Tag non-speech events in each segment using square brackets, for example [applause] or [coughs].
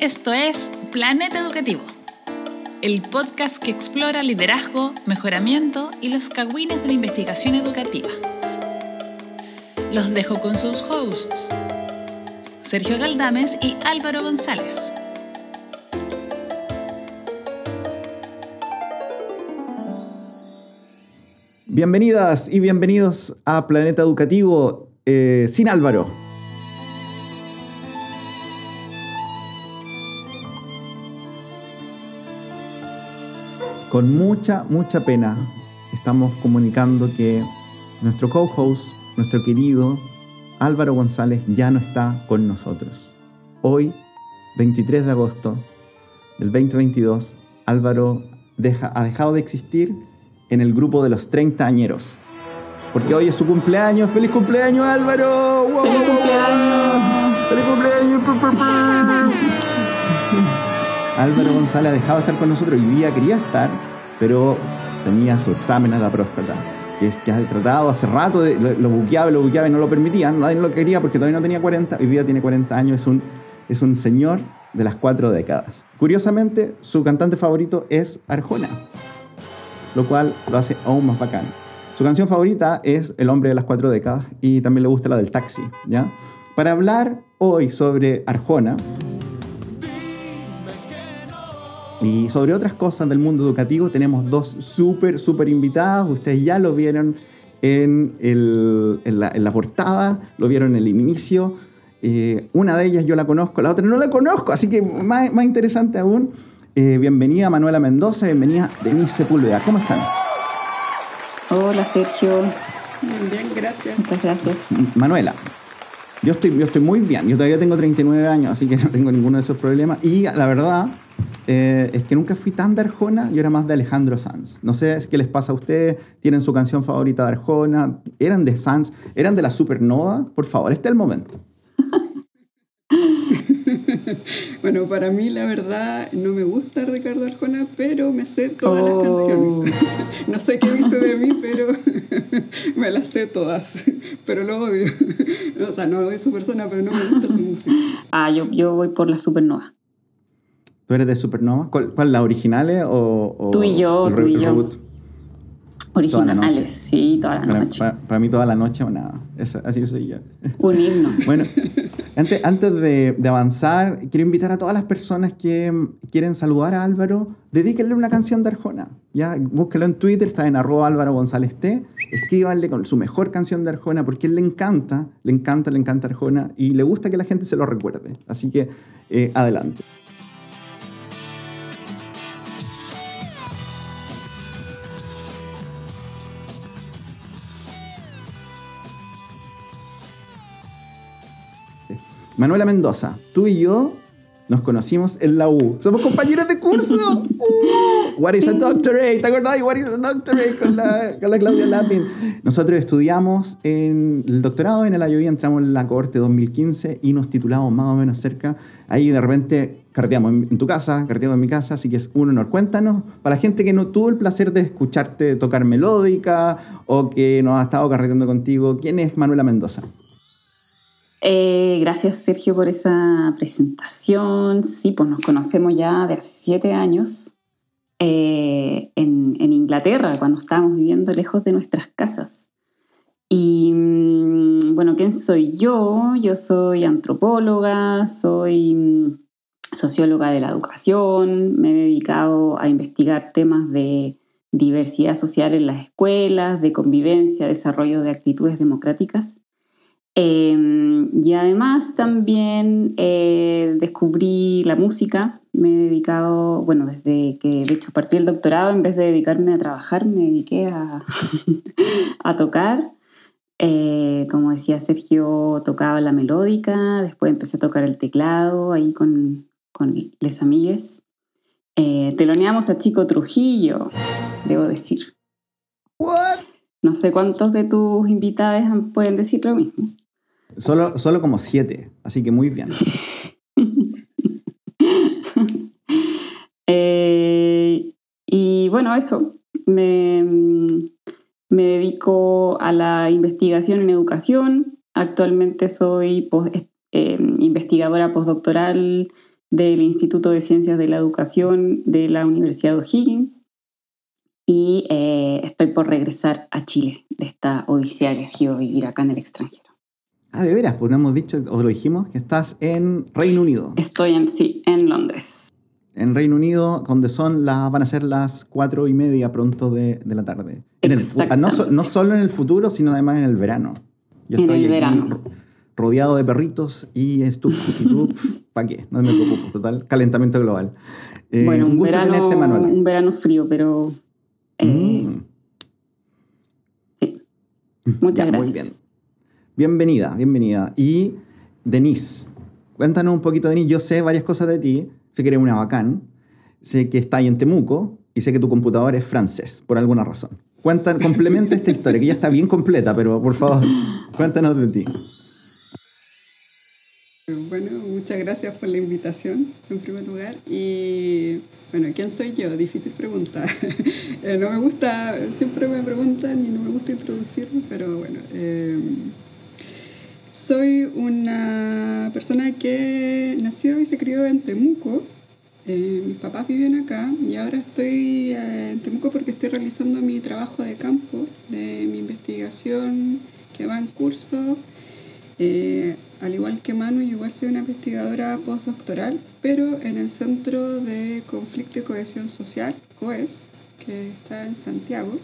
Esto es Planeta Educativo, el podcast que explora liderazgo, mejoramiento y los cagüines de la investigación educativa. Los dejo con sus hosts, Sergio Galdames y Álvaro González. Bienvenidas y bienvenidos a Planeta Educativo eh, sin Álvaro. Con mucha, mucha pena estamos comunicando que nuestro co-host, nuestro querido Álvaro González, ya no está con nosotros. Hoy, 23 de agosto del 2022, Álvaro deja, ha dejado de existir en el grupo de los 30 añeros. Porque hoy es su cumpleaños. ¡Feliz cumpleaños, Álvaro! ¡Feliz cumpleaños! ¡Feliz cumpleaños! Álvaro González ha dejado de estar con nosotros. Hoy día quería estar, pero tenía su examen a la próstata. Que, es, que ha tratado hace rato, de, lo, lo buqueaba lo buqueaba y no lo permitían. Nadie lo quería porque todavía no tenía 40. Hoy día tiene 40 años. Es un, es un señor de las cuatro décadas. Curiosamente, su cantante favorito es Arjona, lo cual lo hace aún más bacán. Su canción favorita es El hombre de las cuatro décadas y también le gusta la del taxi, ¿ya? Para hablar hoy sobre Arjona y sobre otras cosas del mundo educativo tenemos dos súper, súper invitadas. Ustedes ya lo vieron en, el, en, la, en la portada, lo vieron en el inicio. Eh, una de ellas yo la conozco, la otra no la conozco, así que más, más interesante aún. Eh, bienvenida Manuela Mendoza, bienvenida Denise Sepúlveda. ¿Cómo están? Hola Sergio. Bien, bien, gracias. Muchas gracias. Manuela, yo estoy, yo estoy muy bien. Yo todavía tengo 39 años, así que no tengo ninguno de esos problemas. Y la verdad eh, es que nunca fui tan de Arjona, yo era más de Alejandro Sanz. No sé qué les pasa a ustedes. ¿Tienen su canción favorita de Arjona? ¿Eran de Sanz? ¿Eran de la Supernova? Por favor, este es el momento. [laughs] bueno, para mí la verdad no me gusta Ricardo Arjona, pero me sé todas Oh. las canciones. [laughs] no sé qué dice de mí, pero [laughs] me las sé todas. Pero lo odio. o sea, no odio su persona, pero no me gusta su música. Ah, yo, yo voy por la supernova. ¿Tú eres de Supernova? ¿Cuál, cuál las originales o, o Tú y yo, tú y yo. reboot? Originales, sí, toda la Para, noche. para- para mí toda la noche o nada. Así soy yo. Un himno. [laughs] Bueno, antes, antes de, de avanzar, quiero invitar a todas las personas que mm, quieren saludar a Álvaro, dedíquenle una canción de Arjona. Ya, búsquelo en Twitter, está en arroba Álvaro González T. Escríbanle con su mejor canción de Arjona, porque él le encanta, le encanta, le encanta Arjona y le gusta que la gente se lo recuerde. Así que, eh, adelante. Manuela Mendoza, tú y yo nos conocimos en la U. Somos compañeros de curso. [laughs] Uh, what is a doctorate? ¿Te acordás? What is a doctorate? Con la, con la Claudia Lapin. Nosotros estudiamos en el doctorado en el IOI, entramos en la cohorte 2015 y nos titulamos más o menos cerca. Ahí de repente carteamos en, en tu casa, carteamos en mi casa, así que es un honor. Cuéntanos, para la gente que no tuvo el placer de escucharte tocar melódica o que no ha estado carreteando contigo, ¿quién es Manuela Mendoza? Eh, gracias Sergio por esa presentación. Sí, pues nos conocemos ya de hace siete años eh, en, Inglaterra, cuando estábamos viviendo lejos de nuestras casas. Y mm, bueno, ¿quién soy yo? Yo soy antropóloga, soy mm, socióloga de la educación, me he dedicado a investigar temas de diversidad social en las escuelas, de convivencia, desarrollo de actitudes democráticas. Eh, y además también eh, descubrí la música. Me he dedicado, bueno, desde que de hecho partí el doctorado, en vez de dedicarme a trabajar, me dediqué a, [laughs] a tocar. Eh, como decía Sergio, tocaba la melódica, después empecé a tocar el teclado ahí con, con les amigues. Eh, teloneamos a Chico Trujillo, debo decir. What? No sé cuántos de tus invitados pueden decir lo mismo. Solo, solo como siete, así que muy bien. [laughs] Eh, y bueno, eso. Me, me dedico a la investigación en educación. Actualmente soy eh, investigadora postdoctoral del Instituto de Ciencias de la Educación de la Universidad de O'Higgins y eh, estoy por regresar a Chile de esta odisea que ha sido vivir acá en el extranjero. Ah, de veras, pues hemos dicho, o lo dijimos, que estás en Reino Unido. Estoy en, sí, en Londres. En Reino Unido, donde son las, van a ser las cuatro y media pronto de, de la tarde. En el, ah, no, no, solo en el futuro, sino además en el verano. Yo en el verano. Rodeado de perritos y estufas. ¿Y tú, [laughs] para qué? No me preocupo, total. Calentamiento global. Eh, bueno, un, gusto verano, tenerte, Manuela. Un verano frío, pero. Eh, mm. Sí. Muchas gracias. Muy bien. Bienvenida, bienvenida. Y Denise, cuéntanos un poquito, Denise. Yo sé varias cosas de ti. Sé que eres una bacán. Sé que estás en Temuco y sé que tu computador es francés, por alguna razón. Cuéntanos, complementa esta historia, que ya está bien completa, pero por favor, cuéntanos de ti. Bueno, muchas gracias por la invitación, en primer lugar. Y bueno, ¿quién soy yo? Difícil pregunta. [laughs] Eh, no me gusta, siempre me preguntan y no me gusta introducirme, pero bueno. Eh, soy una persona que nació y se crió en Temuco. Eh, mis papás viven acá y ahora estoy eh, en Temuco porque estoy realizando mi trabajo de campo, de mi investigación que va en curso. Eh, al igual que Manu, igual soy una investigadora postdoctoral, pero en el Centro de Conflicto y Cohesión Social, COES, que está en Santiago.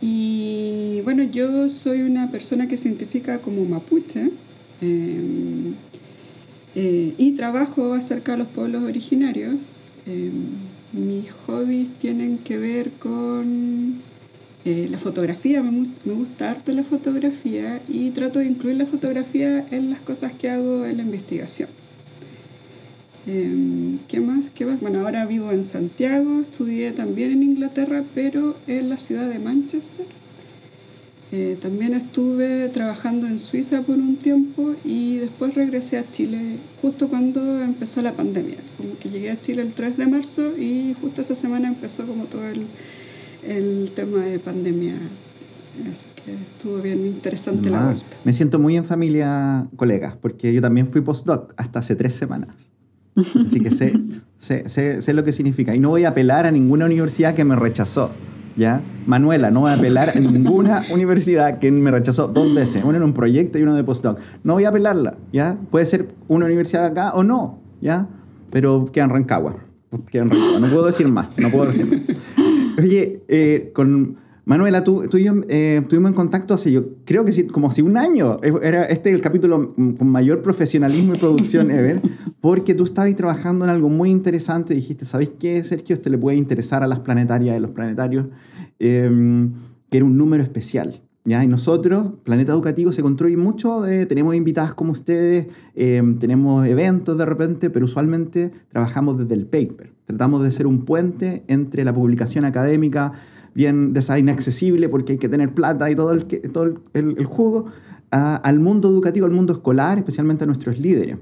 Y bueno, yo soy una persona que se identifica como mapuche em, eh, y trabajo acerca de los pueblos originarios. Em, mis hobbies tienen que ver con eh, la fotografía, me, me, gusta harto la fotografía y trato de incluir la fotografía en las cosas que hago en la investigación. Em, ¿Qué más? ¿Qué más? Bueno, ahora vivo en Santiago, estudié también en Inglaterra, pero en la ciudad de Manchester. Eh, también estuve trabajando en Suiza por un tiempo y después regresé a Chile justo cuando empezó la pandemia. Como que llegué a Chile el 3 de marzo y justo esa semana empezó como todo el, el tema de pandemia. Así que estuvo bien interesante la vuelta. Me siento muy en familia, colegas, porque yo también fui postdoc hasta hace tres semanas. Así que sé, sé, sé, sé, lo que significa. Y no voy a apelar a ninguna universidad que me rechazó. ¿ya? Manuela, no voy a apelar a ninguna [laughs] universidad que me rechazó dos veces. Uno en un proyecto y uno de postdoc. No voy a apelarla. ¿ya? Puede ser una universidad acá o no. ¿ya? Pero queda en Rancagua. Queda en Rancagua. No puedo decir más. No puedo decir más. Oye, eh, con Manuela, tú, tú y yo eh, estuvimos en contacto hace, yo creo que sí, como hace un año. Era este el capítulo con mayor profesionalismo y producción [laughs] ever, porque tú estabas trabajando en algo muy interesante. Dijiste, ¿sabéis qué, Sergio? Esto le puede interesar a las planetarias y los planetarios, em, que era un número especial. ¿Ya? Y nosotros, Planeta Educativo, se construye mucho de, tenemos invitadas como ustedes, em, tenemos eventos de repente, pero usualmente trabajamos desde el paper. Tratamos de ser un puente entre la publicación académica, bien de esa inaccesible porque hay que tener plata y todo el, todo el, juego, al mundo educativo, al mundo escolar, especialmente a nuestros líderes.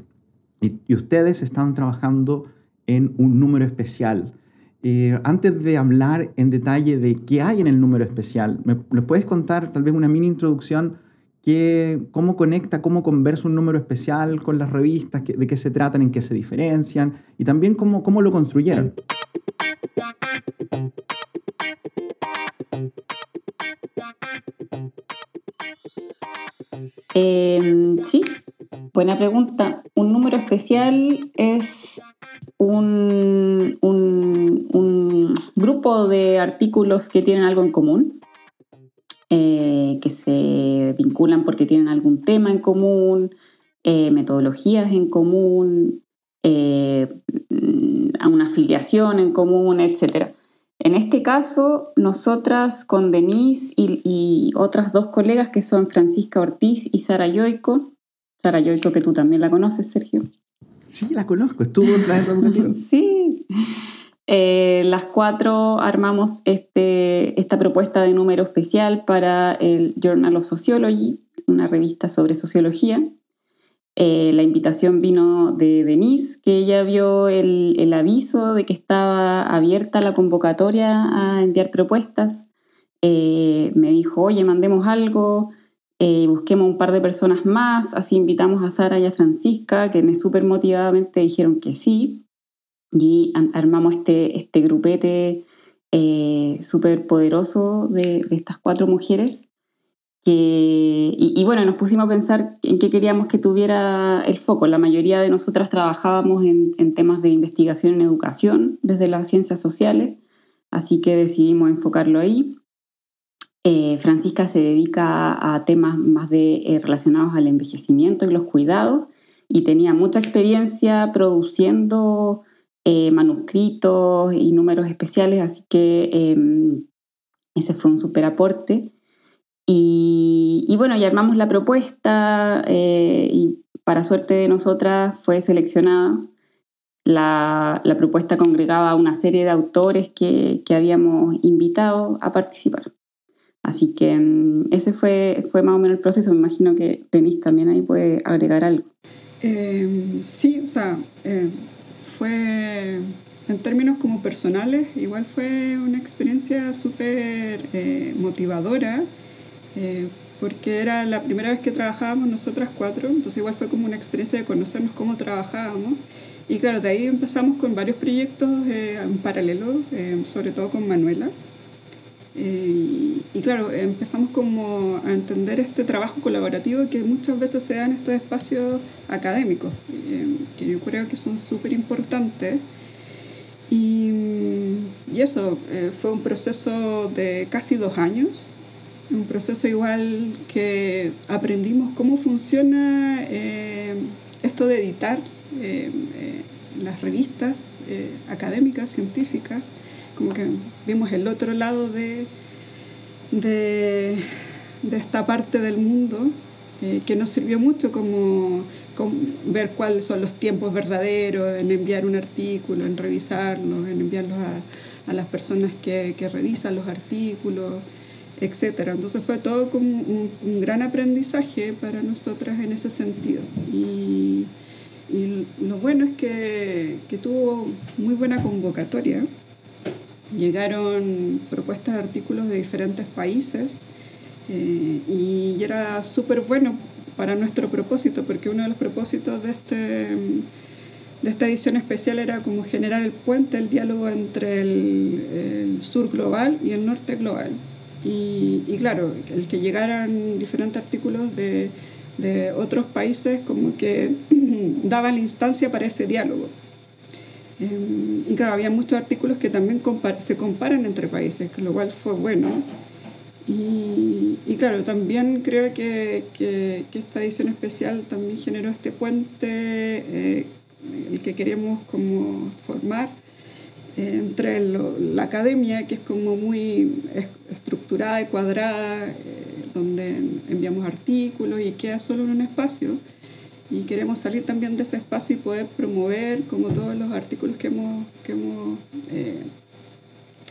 Y, ustedes están trabajando en un número especial. Eh, antes de hablar en detalle de qué hay en el número especial, ¿me, puedes contar tal vez una mini introducción? Que, ¿Cómo conecta, cómo conversa un número especial con las revistas? ¿De qué se tratan? ¿En qué se diferencian? Y también cómo, cómo lo construyeron. Em, sí, buena pregunta. Un número especial es un, grupo de artículos que tienen algo en común, eh, que se vinculan porque tienen algún tema en común, eh, metodologías en común, eh, a una afiliación en común, etc. En este caso, nosotras con Denise y, otras dos colegas que son Francisca Ortiz y Sara Yoico, Sara Yoico que tú también la conoces, Sergio. Sí, la conozco, estuvo en Educativo. [laughs] sí. Eh, las cuatro armamos este, esta propuesta de número especial para el Journal of Sociology, una revista sobre sociología. Eh, la invitación vino de Denise, que ella vio el, aviso de que estaba abierta la convocatoria a enviar propuestas. Eh, me dijo, oye, mandemos algo. eh, busquemos un par de personas más, así invitamos a Sara y a Francisca, que súper motivadamente dijeron que sí, y armamos este, este grupete súper poderoso de, estas cuatro mujeres. Que, y, bueno, nos pusimos a pensar en qué queríamos que tuviera el foco. La mayoría de nosotras trabajábamos en, temas de investigación en educación desde las ciencias sociales, así que decidimos enfocarlo ahí. Eh, Francisca se dedica a temas más de, eh, relacionados al envejecimiento y los cuidados y tenía mucha experiencia produciendo eh, manuscritos y números especiales, así que em, ese fue un super aporte. Y, bueno, ya armamos la propuesta y para suerte de nosotras fue seleccionada. La, propuesta congregaba a una serie de autores que habíamos invitado a participar. Así que mm, ese fue, fue más o menos el proceso. Me imagino que Denise también ahí puede agregar algo. Em, sí, o sea, em, fue en términos como personales, igual fue una experiencia súper eh, motivadora, eh, porque era la primera vez que trabajábamos nosotras cuatro, entonces igual fue como una experiencia de conocernos cómo trabajábamos. Y claro, de ahí empezamos con varios proyectos eh, en paralelo, sobre todo con Manuela. Eh, y claro, empezamos como a entender este trabajo colaborativo que muchas veces se da en estos espacios académicos, eh, que yo creo que son súper importantes. Y, y, eso, eh, fue un proceso de casi dos años, un proceso igual que aprendimos cómo funciona esto de editar las revistas académicas, científicas como que vimos el otro lado de, de, esta parte del mundo eh, que nos sirvió mucho como, ver cuáles son los tiempos verdaderos en enviar un artículo, en revisarlo, en enviarlos a, las personas que, revisan los artículos, etc. Entonces fue todo como un, gran aprendizaje para nosotras en ese sentido. Y, lo bueno es que, que tuvo muy buena convocatoria llegaron propuestas de artículos de diferentes países eh, y era súper bueno para nuestro propósito, porque uno de los propósitos de, este, de esta edición especial era como generar el puente, el diálogo entre el, sur global y el norte global. Y, y, claro, el que llegaran diferentes artículos de, de otros países como que [clears throat] daba la instancia para ese diálogo. Em, y claro, había muchos artículos que también se comparan entre países, lo cual fue bueno. Y, y claro, también creo que, que, esta edición especial también generó este puente, eh, el que queríamos como formar entre la academia, que es como muy estructurada y cuadrada, eh, donde enviamos artículos y queda solo en un espacio, y queremos salir también de ese espacio y poder promover como todos los artículos que hemos, que hemos eh,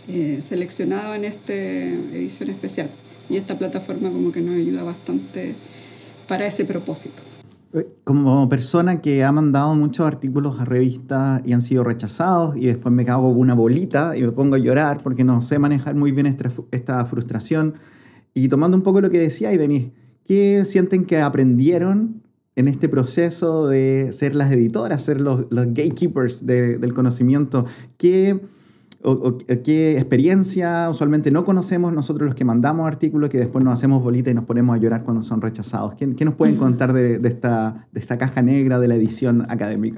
eh, seleccionado en esta edición especial. Y esta plataforma como que nos ayuda bastante para ese propósito. Eh, como persona que ha mandado muchos artículos a revistas y han sido rechazados y después me cago una bolita y me pongo a llorar porque no sé manejar muy bien esta, frustración. Y tomando un poco lo que decía y venís, ¿qué sienten que aprendieron en este proceso de ser las editoras, ser los, los gatekeepers del conocimiento? ¿Qué, ¿Qué experiencia usualmente no conocemos nosotros los que mandamos artículos que después nos hacemos bolita y nos ponemos a llorar cuando son rechazados? ¿Qué, qué nos pueden mm. contar de, de, esta, de esta caja negra de la edición académica?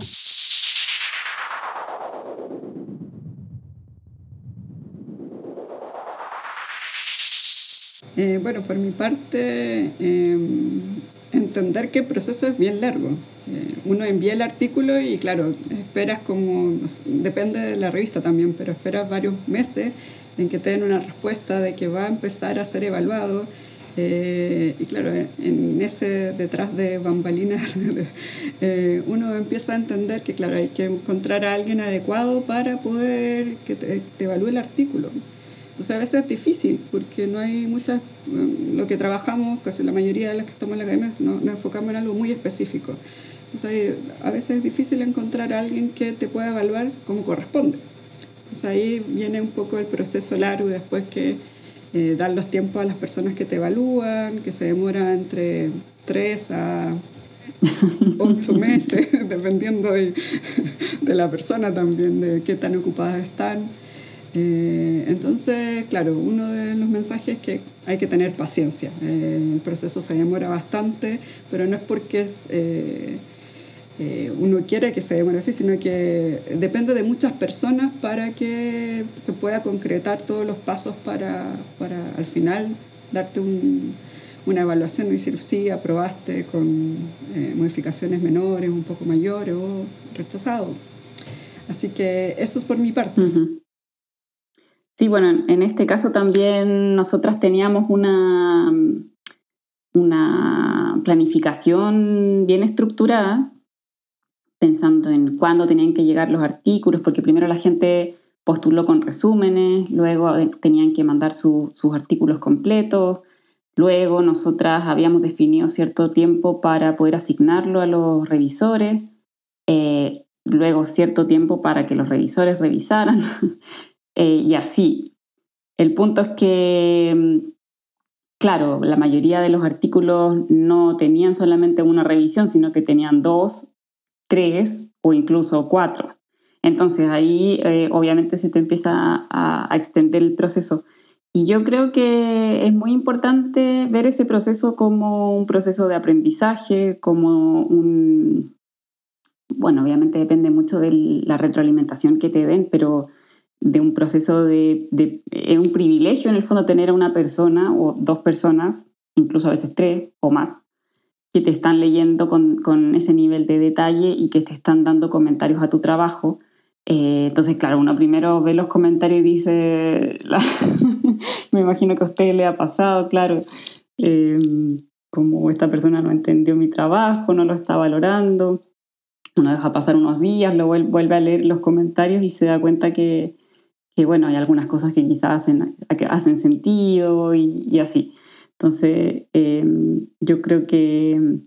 Eh, bueno, por mi parte, em, entender que el proceso es bien largo. Eh, uno envía el artículo y claro, esperas como, depende de la revista también, pero esperas varios meses en que te den una respuesta de que va a empezar a ser evaluado. Eh, y claro, en ese detrás de bambalinas, [laughs] eh, uno empieza a entender que claro, hay que encontrar a alguien adecuado para poder que te evalúe el artículo. Entonces a veces es difícil porque no hay muchas, lo que trabajamos, casi la mayoría de las que estamos en la academia, nos, enfocamos en algo muy específico. Entonces a veces es difícil encontrar a alguien que te pueda evaluar como corresponde. Entonces ahí viene un poco el proceso largo después que eh, dar los tiempos a las personas que te evalúan, que se demora entre 3 a [laughs] 8 meses, [laughs] dependiendo de, de, la persona también, de qué tan ocupadas están. Eh, entonces, claro, uno de los mensajes es que hay que tener paciencia. Eh, el proceso se demora bastante, pero no es porque es, eh, uno quiere que se demore así, sino que depende de muchas personas para que se pueda concretar todos los pasos para, para al final darte un, una evaluación y decir sí, aprobaste con modificaciones menores, un poco mayores o rechazado. Así que eso es por mi parte. Sí, bueno, en este caso también nosotras teníamos una, una planificación bien estructurada, pensando en cuándo tenían que llegar los artículos, porque primero la gente postuló con resúmenes, luego tenían que mandar sus artículos completos, luego nosotras habíamos definido cierto tiempo para poder asignarlo a los revisores, eh, luego cierto tiempo para que los revisores revisaran. [laughs] Eh, y así. El punto es que, mm, claro, la mayoría de los artículos no tenían solamente una revisión, sino que tenían dos, tres o incluso cuatro. Entonces ahí eh, obviamente se te empieza a, a, extender el proceso. Y yo creo que es muy importante ver ese proceso como un proceso de aprendizaje, como un... Bueno, obviamente depende mucho de la retroalimentación que te den, pero de un proceso de, Es un privilegio en el fondo tener a una persona o dos personas, incluso a veces tres o más, que te están leyendo con, con ese nivel de detalle y que te están dando comentarios a tu trabajo. Eh, entonces, claro, uno primero ve los comentarios y dice, [laughs] me imagino que a usted le ha pasado, claro, eh, como esta persona no entendió mi trabajo, no lo está valorando. Uno deja pasar unos días, lo vuelve a leer los comentarios y se da cuenta que, que bueno, hay algunas cosas que quizás hacen, hacen sentido y, así. Entonces, em, yo creo que,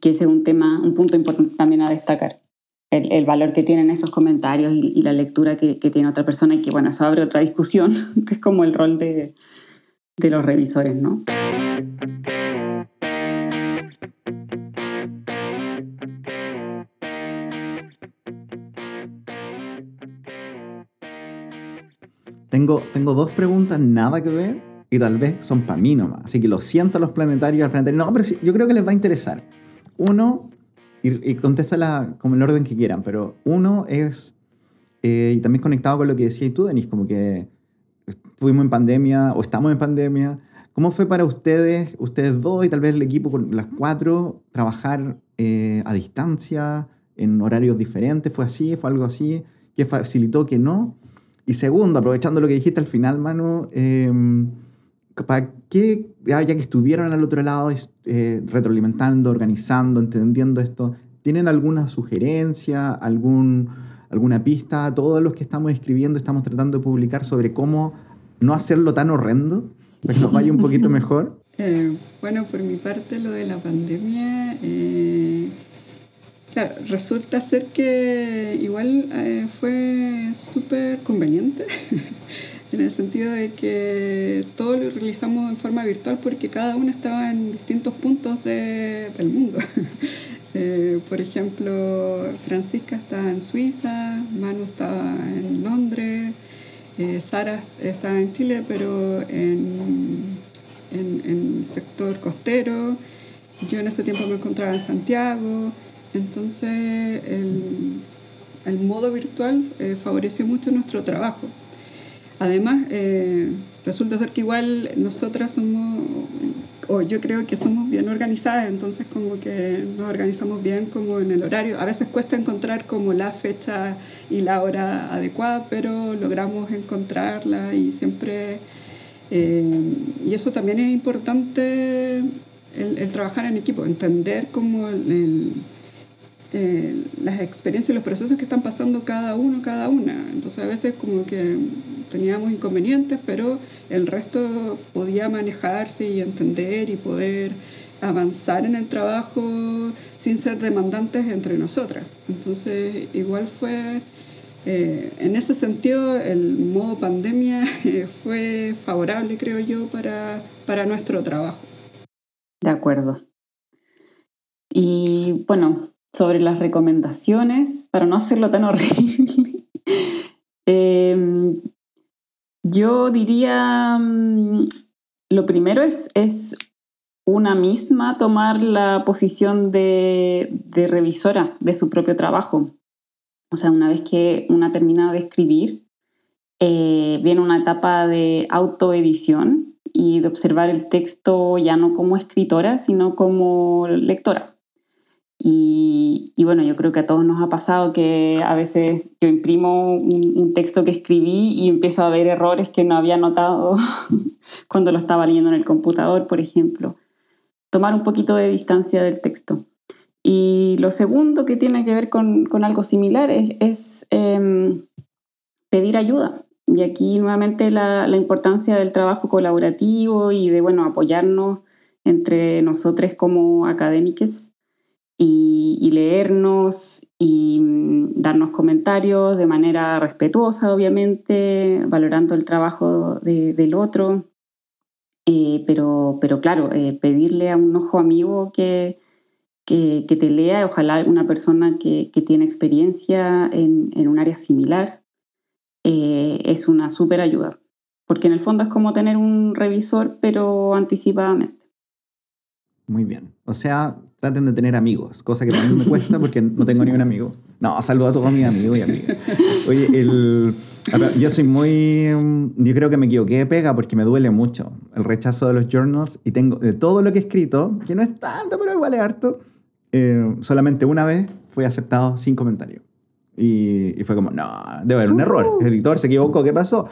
que ese es un tema, un punto importante también a destacar. El, el valor que tienen esos comentarios y, la lectura que, que, tiene otra persona y que, bueno, eso abre otra discusión, [laughs] que es como el rol de, de los revisores, ¿no? Tengo, tengo dos preguntas nada que ver y tal vez son para mí nomás. Así que lo siento a los planetarios, al planetario. No, pero sí, yo creo que les va a interesar. Uno, y, y contéstala como el orden que quieran, pero uno es, eh, y también conectado con lo que decías tú, Denis, como que fuimos en pandemia o estamos en pandemia. ¿Cómo fue para ustedes, ustedes dos y tal vez el equipo con las cuatro, trabajar eh, a distancia, en horarios diferentes? ¿Fue así? ¿Fue algo así? ¿Qué facilitó que no? Y segundo, aprovechando lo que dijiste al final, Manu, eh, ¿para qué, ya que estuvieron al otro lado eh, retroalimentando, organizando, entendiendo esto, ¿tienen alguna sugerencia, algún, alguna pista? Todos los que estamos escribiendo estamos tratando de publicar sobre cómo no hacerlo tan horrendo, para que nos vaya un poquito mejor. [laughs] Eh, bueno, por mi parte, lo de la pandemia eh, Resulta ser que igual eh, fue súper conveniente, [laughs] en el sentido de que todo lo realizamos en forma virtual porque cada uno estaba en distintos puntos de, del mundo. [laughs] eh, por ejemplo, Francisca estaba en Suiza, Manu estaba en Londres, eh, Sara estaba en Chile, pero en, en, en el sector costero. Yo en ese tiempo me encontraba en Santiago. Entonces, el, el modo virtual eh, favoreció mucho nuestro trabajo. Además, eh, resulta ser que igual nosotras somos, o yo creo que somos bien organizadas, entonces como que nos organizamos bien como en el horario. A veces cuesta encontrar como la fecha y la hora adecuada, pero logramos encontrarla y siempre... Eh, y eso también es importante, el, el, trabajar en equipo, entender como el, el eh, las experiencias y los procesos que están pasando cada uno, cada una. Entonces a veces como que teníamos inconvenientes, pero el resto podía manejarse y entender y poder avanzar en el trabajo sin ser demandantes entre nosotras. Entonces igual fue eh, en ese sentido, el modo pandemia eh, fue favorable, creo yo, para, para nuestro trabajo. De acuerdo. Y bueno, sobre las recomendaciones, para no hacerlo tan horrible, [laughs] em, yo diría, mm, lo primero es, es una misma tomar la posición de, revisora de su propio trabajo. O sea, una vez que una termina de escribir, eh, viene una etapa de autoedición y de observar el texto ya no como escritora, sino como lectora. Y, bueno, yo creo que a todos nos ha pasado que a veces yo imprimo un, texto que escribí y empiezo a ver errores que no había notado [laughs] cuando lo estaba leyendo en el computador, por ejemplo. Tomar un poquito de distancia del texto. Y lo segundo que tiene que ver con, con algo similar es, es em, pedir ayuda. Y aquí nuevamente la, la, importancia del trabajo colaborativo y de bueno, apoyarnos entre nosotros como académicos y, y, leernos y mm, darnos comentarios de manera respetuosa, obviamente, valorando el trabajo de, del otro. Eh, pero, pero claro, eh, pedirle a un ojo amigo que, que, te lea, ojalá una persona que, que tiene experiencia en, en, un área similar, eh, es una súper ayuda, porque en el fondo es como tener un revisor, pero anticipadamente. Muy bien, o sea, traten de tener amigos, cosa que también me cuesta porque no tengo ni un amigo. No, saludo a todos mis amigos y amigas. Oye, el, yo soy muy... Yo creo que me equivoqué de pega porque me duele mucho el rechazo de los journals y tengo de todo lo que he escrito, que no es tanto, pero igual es harto, eh, solamente una vez fue aceptado sin comentario. Y, fue como, no, debe haber un error. El editor se equivocó, ¿qué pasó?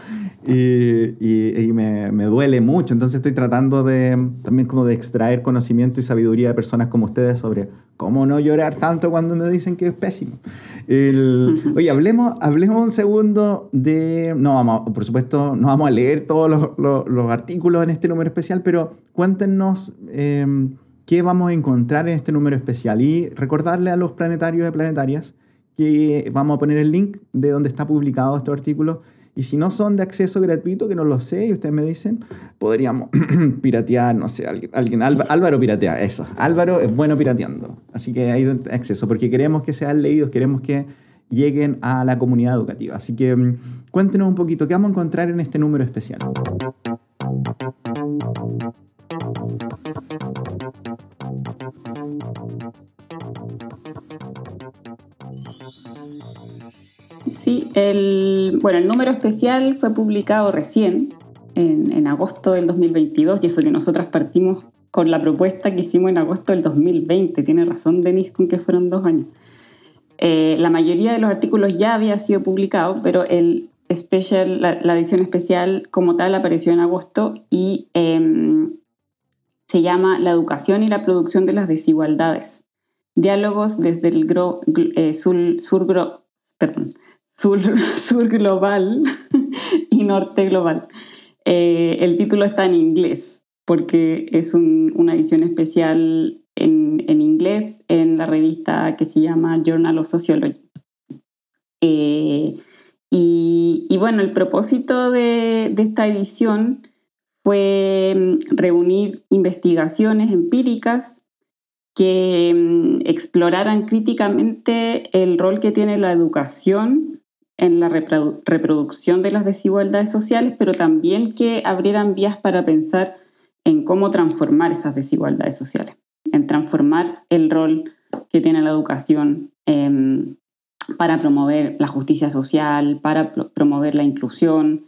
Y, y me, me, duele mucho. Entonces estoy tratando de también como de extraer conocimiento y sabiduría de personas como ustedes sobre cómo no llorar tanto cuando me dicen que es pésimo. El, oye, hablemos, hablemos un segundo de... No, vamos, por supuesto, no vamos a leer todos los, los, los artículos en este número especial, pero cuéntenos... Eh, qué vamos a encontrar en este número especial y recordarle a los planetarios y planetarias que vamos a poner el link de donde está publicado este artículo. Y si no son de acceso gratuito, que no lo sé, y ustedes me dicen, podríamos [clears throat] piratear, no sé, alguien, alguien Álvaro piratea, eso. Álvaro es bueno pirateando. Así que hay acceso, porque queremos que sean leídos, queremos que lleguen a la comunidad educativa. Así que mm, cuéntenos un poquito, ¿qué vamos a encontrar en este número especial? Sí, el, bueno, el número especial fue publicado recién, en, agosto del 2022, y eso que nosotras partimos con la propuesta que hicimos en agosto del 2020. Tiene razón Denise con que fueron dos años. Eh, la mayoría de los artículos ya había sido publicado, pero el special, la, edición especial como tal apareció en agosto y em, se llama La educación y la producción de las desigualdades. Diálogos desde el eh, sur, sur, perdón, [laughs] sur, global y norte global. Eh, el título está en inglés porque es una edición especial en, inglés en la revista que se llama Journal of Sociology. Eh, y, bueno, el propósito de, de esta edición fue mm, reunir investigaciones empíricas que mm, exploraran críticamente el rol que tiene la educación en la reproducción de las desigualdades sociales, pero también que abrieran vías para pensar en cómo transformar esas desigualdades sociales, en transformar el rol que tiene la educación em, para promover la justicia social, para promover la inclusión,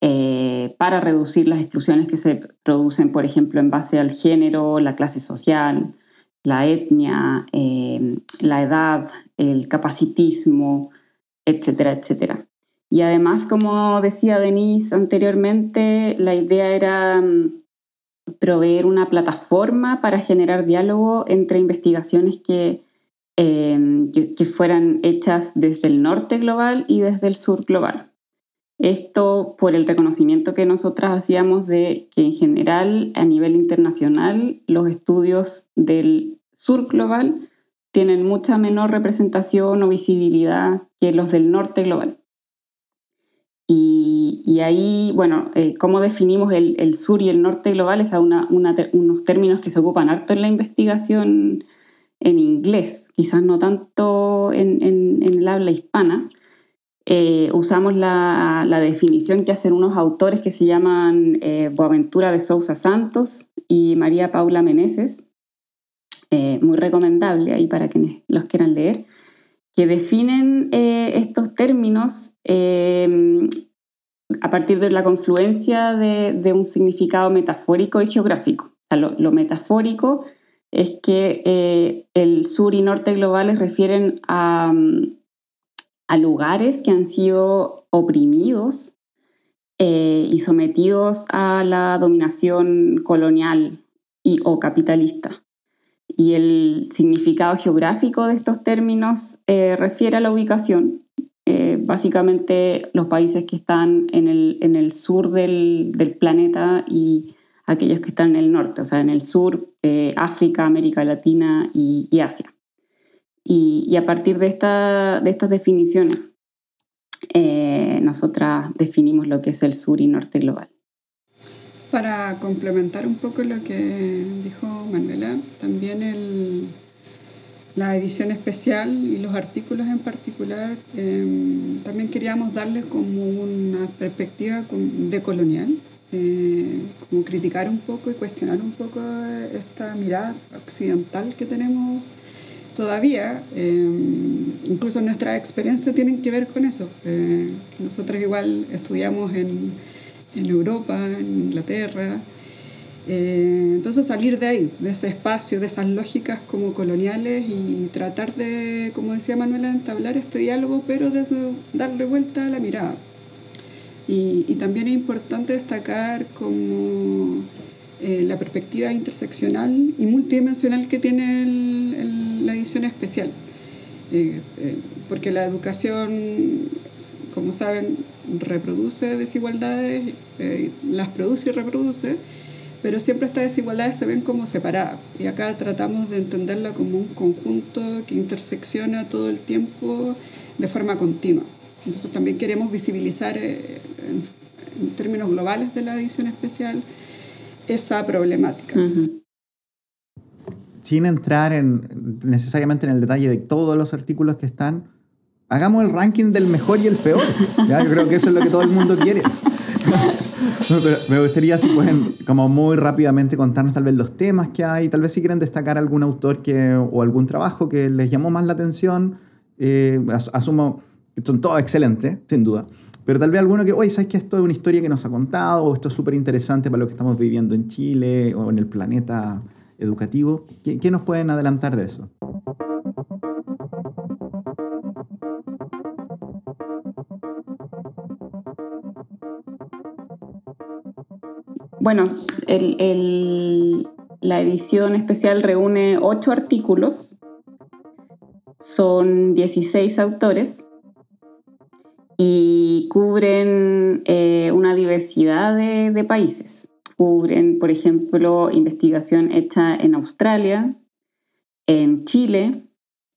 eh, para reducir las exclusiones que se producen, por ejemplo, en base al género, la clase social, la etnia, em, la edad, el capacitismo, etcétera, etcétera. Y además, como decía Denise anteriormente, la idea era mm, proveer una plataforma para generar diálogo entre investigaciones em, que, que, fueran hechas desde el norte global y desde el sur global. Esto por el reconocimiento que nosotras hacíamos de que en general a nivel internacional los estudios del sur global tienen mucha menor representación o visibilidad que los del norte global. Y, ahí, bueno, eh, ¿cómo definimos el, sur y el norte global? Es una, unos términos que se ocupan harto en la investigación en inglés, quizás no tanto en, el habla hispana. Eh, usamos la, definición que hacen unos autores que se llaman eh, Boaventura de Sousa Santos y María Paula Meneses, muy recomendable ahí para quienes los quieran leer que definen eh, estos términos eh, a partir de la confluencia de, un significado metafórico y geográfico. lo, metafórico es que eh, el sur y norte globales refieren a, a lugares que han sido oprimidos y sometidos a la dominación colonial y, o capitalista y el significado geográfico de estos términos eh, refiere a la ubicación. Eh, básicamente los países que están en el, en el sur del, del, planeta y aquellos que están en el norte, o sea, en el sur, eh, África, América Latina y, y Asia. Y, y, a partir de, esta, de estas definiciones, nosotras definimos lo que es el sur y norte global. Para complementar un poco lo que dijo Manuela, también el, la edición especial y los artículos en particular, em, también queríamos darles como una perspectiva de colonial, eh, como criticar un poco y cuestionar un poco esta mirada occidental que tenemos todavía, em, incluso nuestras experiencias tienen que ver con eso. Eh, nosotros igual estudiamos en en Europa, en Inglaterra. Eh, entonces salir de ahí, de ese espacio, de esas lógicas como coloniales y tratar de, como decía Manuela, entablar este diálogo, pero desde darle vuelta a la mirada. Y, también es importante destacar como eh, la perspectiva interseccional y multidimensional que tiene la edición especial. Eh, porque la educación, como saben, reproduce desigualdades, eh, las produce y reproduce, pero siempre estas desigualdades se ven como separadas. Y acá tratamos de entenderla como un conjunto que intersecciona todo el tiempo de forma continua. Entonces también queremos visibilizar eh, en, términos globales de la edición especial esa problemática. Sin entrar en, necesariamente en el detalle de todos los artículos que están, hagamos el ranking del mejor y el peor. Yo creo que eso es lo que todo el mundo quiere. me gustaría si pueden como muy rápidamente contarnos tal vez los temas que hay, tal vez si quieren destacar algún autor que, o algún trabajo que les llamó más la atención. Eh, asumo, son todos excelentes, sin duda. Pero tal vez alguno que, oye, ¿sabes que esto es una historia que nos ha contado? O esto es súper interesante para lo que estamos viviendo en Chile o en el planeta educativo. ¿Qué, qué nos pueden adelantar de eso? Bueno, la edición especial reúne ocho artículos, son 16 autores y cubren eh, una diversidad de, países. Cubren, por ejemplo, investigación hecha en Australia, en Chile,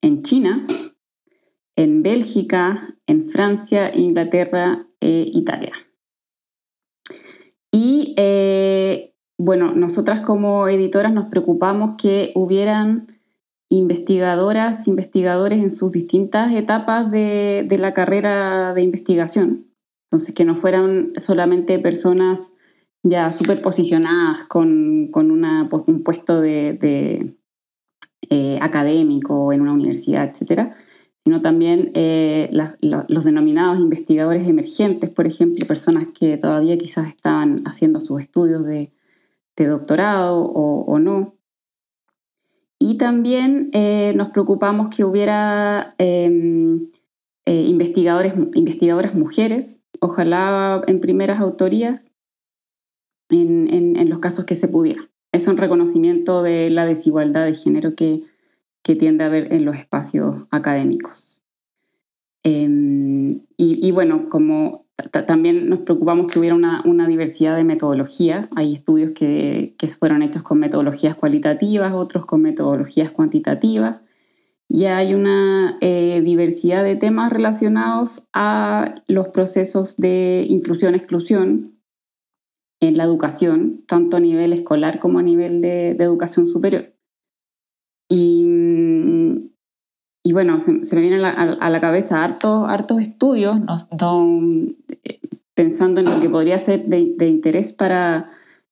en China, en Bélgica, en Francia, Inglaterra e Italia. Eh, bueno, nosotras como editoras nos preocupamos que hubieran investigadoras, investigadores en sus distintas etapas de, la carrera de investigación. Entonces, que no fueran solamente personas ya súper posicionadas con, un puesto de, eh, académico en una universidad, etcétera, sino también eh, los denominados investigadores emergentes, por ejemplo, personas que todavía quizás estaban haciendo sus estudios de, doctorado o, no. Y también eh, nos preocupamos que hubiera em, eh, investigadores, investigadoras mujeres, ojalá en primeras autorías, en, en, los casos que se pudiera. Es un reconocimiento de la desigualdad de género que, que tiende a haber en los espacios académicos. Em, y, bueno, como también nos preocupamos que hubiera una, diversidad de metodología, hay estudios que, que, fueron hechos con metodologías cualitativas, otros con metodologías cuantitativas, y hay una eh, diversidad de temas relacionados a los procesos de inclusión-exclusión en la educación, tanto a nivel escolar como a nivel de, educación superior. Y, mm, y bueno, se, me vienen a, la cabeza hartos, hartos estudios, eh, pensando en lo que podría ser de, interés para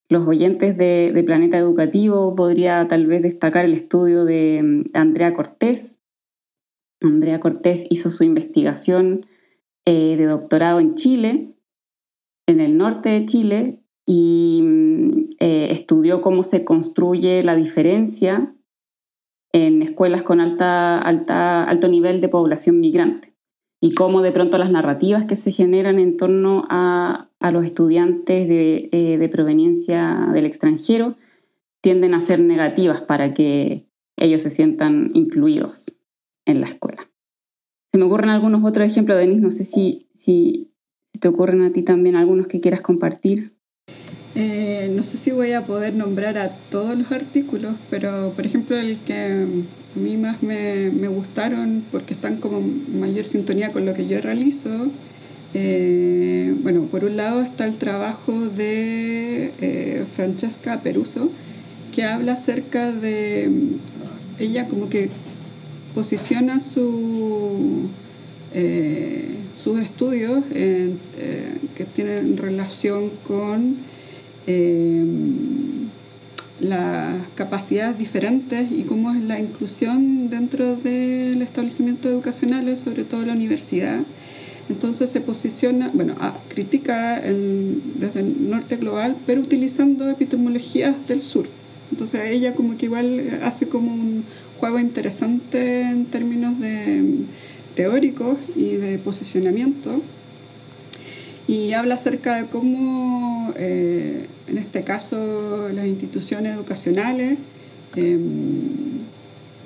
los oyentes de, Planeta Educativo, podría tal vez destacar el estudio de mm, Andrea Cortés. Andrea Cortés hizo su investigación eh, de doctorado en Chile, en el norte de Chile, y mm, eh, estudió cómo se construye la diferencia en escuelas con alta, alta, alto nivel de población migrante y cómo de pronto las narrativas que se generan en torno a, los estudiantes de, eh, de, proveniencia del extranjero tienden a ser negativas para que ellos se sientan incluidos en la escuela. Se me ocurren algunos otros ejemplos, Denise, no sé si, si, si te ocurren a ti también algunos que quieras compartir. Eh, no sé si voy a poder nombrar a todos los artículos, pero por ejemplo el que a mí más me, me gustaron porque están como en mayor sintonía con lo que yo realizo. Eh, bueno, por un lado está el trabajo de eh, Francesca Peruso, que habla acerca de, ella como que posiciona su, sus estudios que tienen relación con Em, las capacidades diferentes y cómo es la inclusión dentro del establecimiento educacional, sobre todo la universidad. Entonces se posiciona, bueno, critica desde el norte global, pero utilizando epistemologías del sur. Entonces ella como que igual hace como un juego interesante en términos de, teóricos y de posicionamiento y habla acerca de cómo, eh, en este caso, las instituciones educacionales em,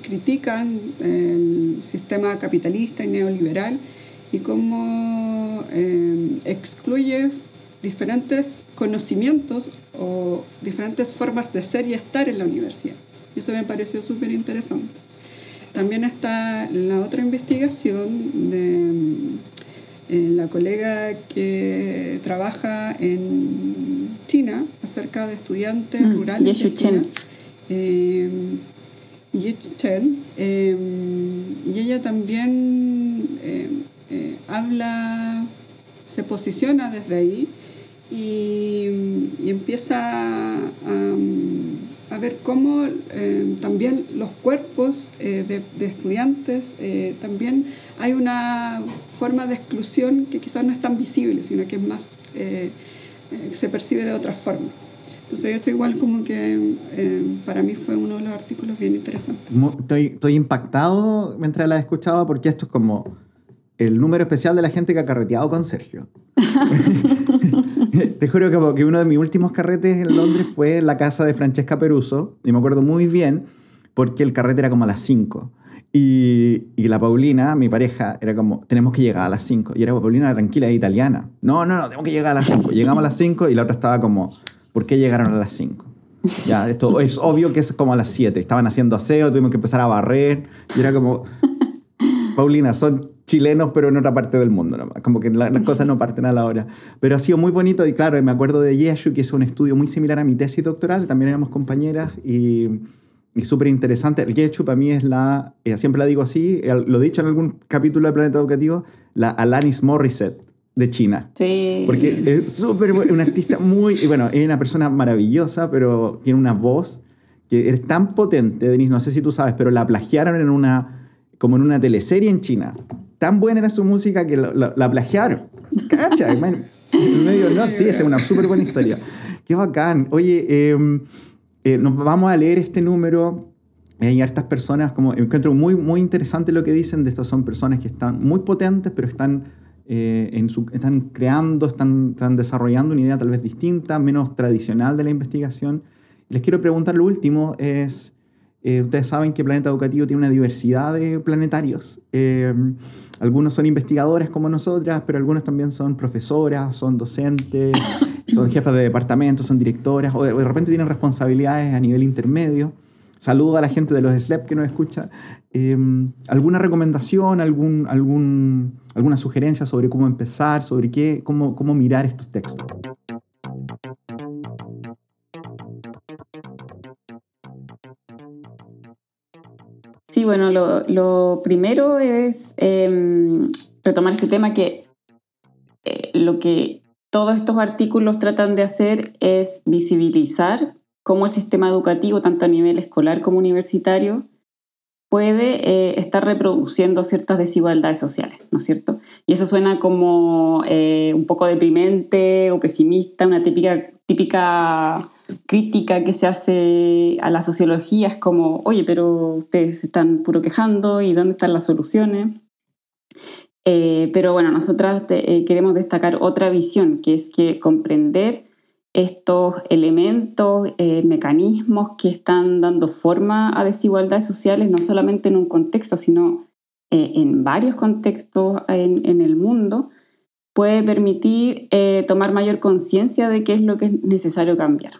critican el sistema capitalista y neoliberal y cómo em, excluye diferentes conocimientos o diferentes formas de ser y estar en la universidad. Eso me pareció súper interesante. También está la otra investigación de eh, la colega que trabaja en China acerca de estudiantes mm, rurales. Yeshu Chen. Eh, Chen. Eh, y ella también eh, habla, se posiciona desde ahí y, y empieza a a ver cómo eh, también los cuerpos eh, de, estudiantes, eh, también hay una forma de exclusión que quizás no es tan visible, sino que es más, se percibe de otra forma. Entonces eso igual como que para mí fue uno de los artículos bien interesantes. Estoy, estoy impactado mientras la escuchaba porque esto es como el número especial de la gente que ha carreteado con Sergio. [laughs] [laughs] Te juro que, uno de mis últimos carretes en Londres fue en la casa de Francesca Peruso, y me acuerdo muy bien porque el carrete era como a las 5. Y, y, la Paulina, mi pareja, era como, tenemos que llegar a las 5. Y era Paulina tranquila, italiana. No, no, no, tenemos que llegar a las 5. Llegamos a las 5 y la otra estaba como, ¿por qué llegaron a las 5? Ya, esto es obvio que es como a las 7. Estaban haciendo aseo, tuvimos que empezar a barrer. Y era como, Paulina, son chilenos, pero en otra parte del mundo. Como que las cosas no parten a la hora. Pero ha sido muy bonito y claro, me acuerdo de Yeshu, que es un estudio muy similar a mi tesis doctoral, también éramos compañeras y, y súper interesante. Yeshu para mí es la, eh, siempre la digo así, lo he dicho en algún capítulo de Planeta Educativo, la Alanis Morissette de China. Sí. Porque es súper una artista muy, bueno, es una persona maravillosa, pero tiene una voz que es tan potente, Denise, no sé si tú sabes, pero la plagiaron en una como en una teleserie en China. Tan buena era su música que la plagiaron. ¿Cacha? medio, no, sí, es una súper buena historia. Qué bacán. Oye, em, eh, nos vamos a leer este número. Hay hartas personas, como encuentro muy, muy interesante lo que dicen de estos son personas que están muy potentes, pero están, eh, en su, están creando, están, están desarrollando una idea tal vez distinta, menos tradicional de la investigación. Les quiero preguntar lo último, es eh, ustedes saben que Planeta Educativo tiene una diversidad de planetarios. Eh, algunos son investigadores como nosotras, pero algunos también son profesoras, son docentes, [coughs] son jefas de departamento, son directoras, o de, repente tienen responsabilidades a nivel intermedio. Saludo a la gente de los SLEP que nos escucha. Em, ¿Alguna recomendación, algún, algún, alguna sugerencia sobre cómo empezar, sobre qué, cómo, cómo mirar estos textos? Sí, bueno, lo, primero es em, retomar este tema que eh, lo que todos estos artículos tratan de hacer es visibilizar cómo el sistema educativo, tanto a nivel escolar como universitario, puede eh, estar reproduciendo ciertas desigualdades sociales, ¿no es cierto? Y eso suena como eh, un poco deprimente o pesimista, una típica, típica crítica que se hace a la sociología es como, oye, pero ustedes están puro quejando y dónde están las soluciones. Eh, pero bueno, nosotras queremos destacar otra visión, que es que comprender estos elementos, eh, mecanismos que están dando forma a desigualdades sociales, no solamente en un contexto, sino eh, en varios contextos en, el mundo, puede permitir eh, tomar mayor conciencia de qué es lo que es necesario cambiar.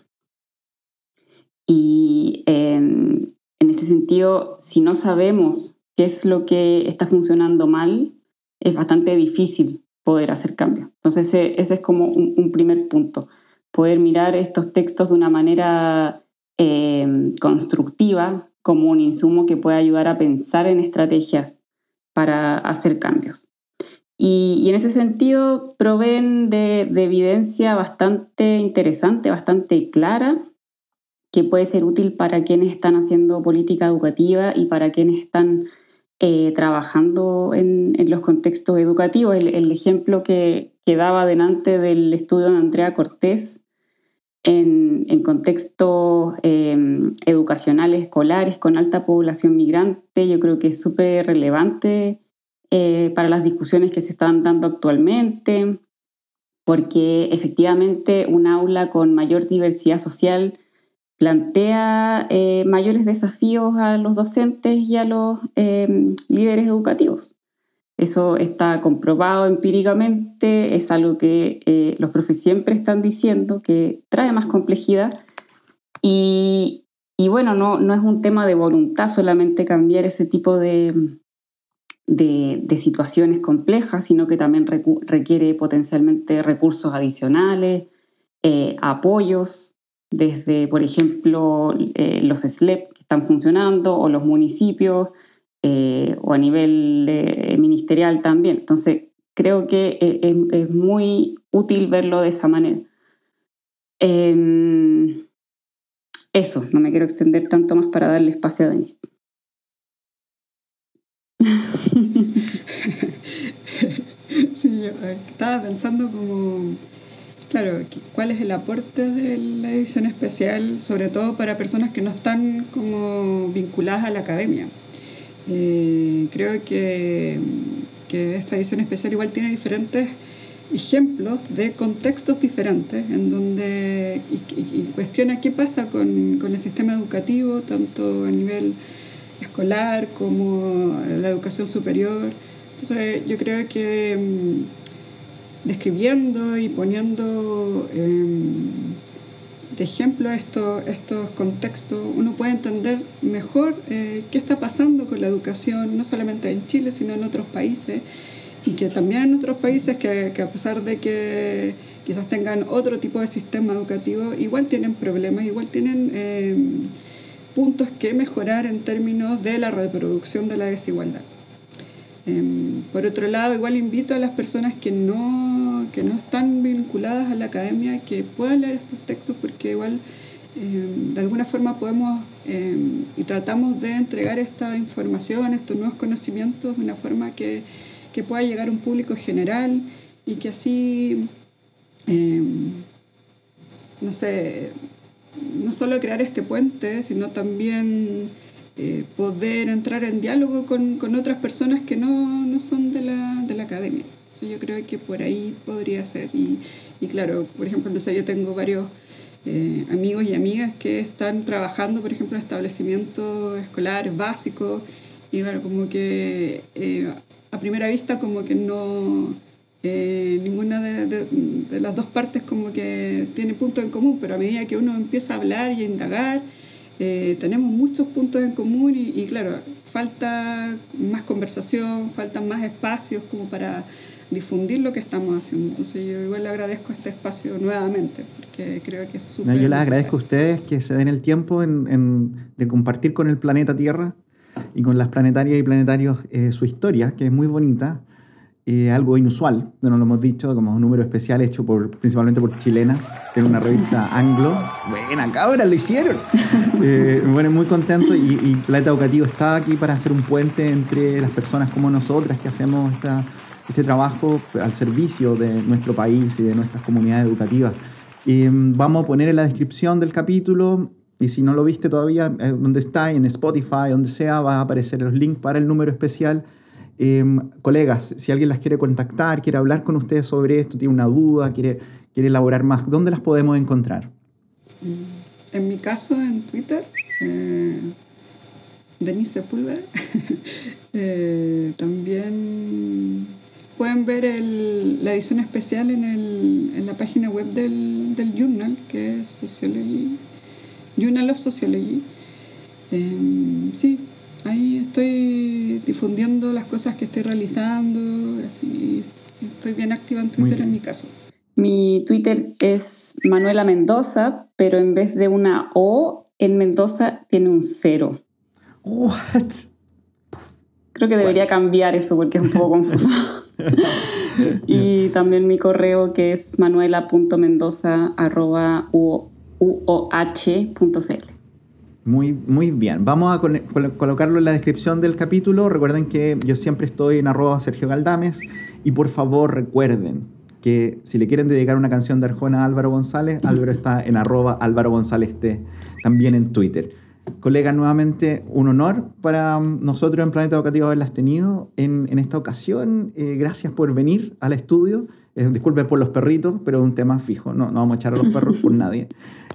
Y em, en ese sentido, si no sabemos qué es lo que está funcionando mal, es bastante difícil poder hacer cambios. Entonces, ese, es como un primer punto poder mirar estos textos de una manera eh, constructiva como un insumo que pueda ayudar a pensar en estrategias para hacer cambios. Y, en ese sentido proveen de, evidencia bastante interesante, bastante clara, que puede ser útil para quienes están haciendo política educativa y para quienes están eh, trabajando en, los contextos educativos. El, ejemplo que, que, daba delante del estudio de Andrea Cortés en, contextos em, educacionales escolares con alta población migrante, yo creo que es súper relevante eh, para las discusiones que se están dando actualmente, porque efectivamente un aula con mayor diversidad social plantea eh, mayores desafíos a los docentes y a los em, líderes educativos. Eso está comprobado empíricamente, es algo que eh, los profes siempre están diciendo, que trae más complejidad. Y, bueno, no, no, es un tema de voluntad solamente cambiar ese tipo de, de, situaciones complejas, sino que también requiere potencialmente recursos adicionales, eh, apoyos, desde, por ejemplo, eh, los SLEP que están funcionando o los municipios eh, o a nivel ministerial también. Entonces, creo que eh, es, muy útil verlo de esa manera. Em, eso, no me quiero extender tanto más para darle espacio a Denise. [laughs] sí, estaba pensando como, claro, cuál es el aporte de la edición especial, sobre todo para personas que no están como vinculadas a la academia. Eh, creo que, que, esta edición especial igual tiene diferentes ejemplos de contextos diferentes en donde y, cuestiona qué pasa con, con, el sistema educativo, tanto a nivel escolar como la educación superior. Entonces yo creo que mm, describiendo y poniendo em, de ejemplo estos, contextos, uno puede entender mejor eh, qué está pasando con la educación, no solamente en Chile, sino en otros países, y que también en otros países que, que a pesar de que quizás tengan otro tipo de sistema educativo, igual tienen problemas, igual tienen eh, puntos que mejorar en términos de la reproducción de la desigualdad. Em, por otro lado, igual invito a las personas que no, que no están vinculadas a la academia que puedan leer estos textos porque igual em, de alguna forma podemos em, y tratamos de entregar esta información, estos nuevos conocimientos de una forma que, que pueda llegar a un público general y que así, no sé, no solo crear este puente, sino también eh, poder entrar en diálogo con, con otras personas que no, no son de la, de la academia. yo creo que por ahí podría ser. Y, y claro, por ejemplo, no sé, yo tengo varios eh, amigos y amigas que están trabajando, por ejemplo, en establecimientos escolares básicos. Y claro, como que eh, a primera vista como que no... ninguna de, de, de, las dos partes como que tiene punto en común, pero a medida que uno empieza a hablar y a indagar, eh, tenemos muchos puntos en común y, y, claro, falta más conversación, faltan más espacios como para difundir lo que estamos haciendo. Entonces yo igual le agradezco este espacio nuevamente, porque creo que es súper... No, yo les agradezco a ustedes que se den el tiempo en, en, de compartir con el planeta Tierra y con las planetarias y planetarios eh, su historia, que es muy bonita, eh, algo inusual, no lo hemos dicho, como un número especial hecho por, principalmente por chilenas, en una revista anglo. Buena cabra, lo hicieron. [laughs] Eh, pone muy contento y, y Planeta Educativo está aquí para hacer un puente entre las personas como nosotras que hacemos esta este trabajo al servicio de nuestro país y de nuestras comunidades educativas. Mm, vamos a poner en la descripción del capítulo, y si no lo viste todavía, eh, donde está, en Spotify, donde sea, va a aparecer los links para el número especial. Eh, colegas, si alguien las quiere contactar, quiere hablar con ustedes sobre esto, tiene una duda, quiere, elaborar más, ¿dónde las podemos encontrar? Mm, en mi caso, en Twitter, eh, Denise Sepúlveda. [laughs] eh, también pueden ver la edición especial en, la página web del, del, journal, que es Sociology, Journal of Sociology. Eh, sí, ahí estoy difundiendo las cosas que estoy realizando, así estoy bien activa en Twitter en mi caso. Mi Twitter es Manuela Mendoza, pero en vez de una O, en Mendoza tiene un cero. What? Creo que debería cambiar eso porque es un poco confuso. [laughs] y también mi correo que es manuela.mendoza.uoh.cl. Muy, muy bien. Vamos a colocarlo en la descripción del capítulo. Recuerden que yo siempre estoy en arroba Sergio Galdames. Y por favor recuerden que si le quieren dedicar una canción de Arjona a Álvaro González, Álvaro está en arroba Álvaro González T, también en Twitter. Colega, nuevamente un honor para nosotros en Planeta Educativo haberlas tenido en, en esta ocasión. Eh, gracias por venir al estudio. Eh, disculpen por los perritos, pero es un tema fijo. No, no vamos a echar a los perros por [laughs] nadie.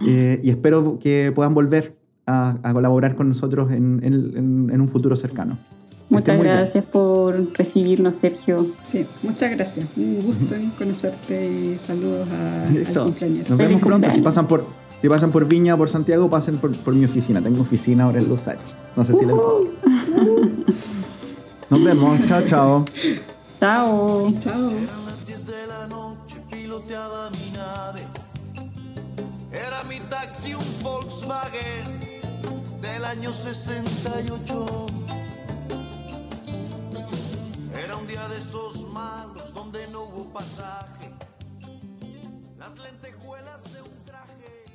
Eh, y espero que puedan volver a, a colaborar con nosotros en, en, en, un futuro cercano. Muchas gracias bien. por recibirnos, Sergio. Sí, muchas gracias. Un gusto conocerte y saludos a, Eso. al cumpleaños. Nos vemos pronto. Si pasan por, si pasan por Viña o por Santiago, pasen por, por, mi oficina. Tengo oficina ahora en Lusach. No sé si uh -huh. les Nos vemos. Chao, chao. Chao. Chao. Era mi taxi un Volkswagen del año 68. Era un día de esos malos donde no hubo pasaje. Las lentejuelas de un traje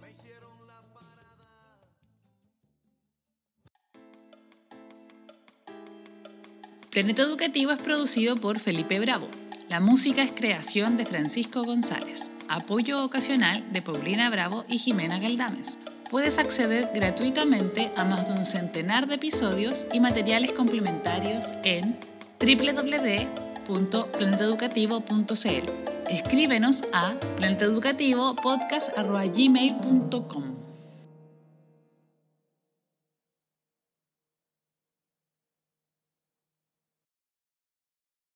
me hicieron la parada. Planeta Educativo es producido por Felipe Bravo. La música es creación de Francisco González. Apoyo ocasional de Paulina Bravo y Jimena Galdames. Puedes acceder gratuitamente a más de un centenar de episodios y materiales complementarios en www.planeteducativo.cl. Escríbenos a planeteducativopodcast.gmail.com.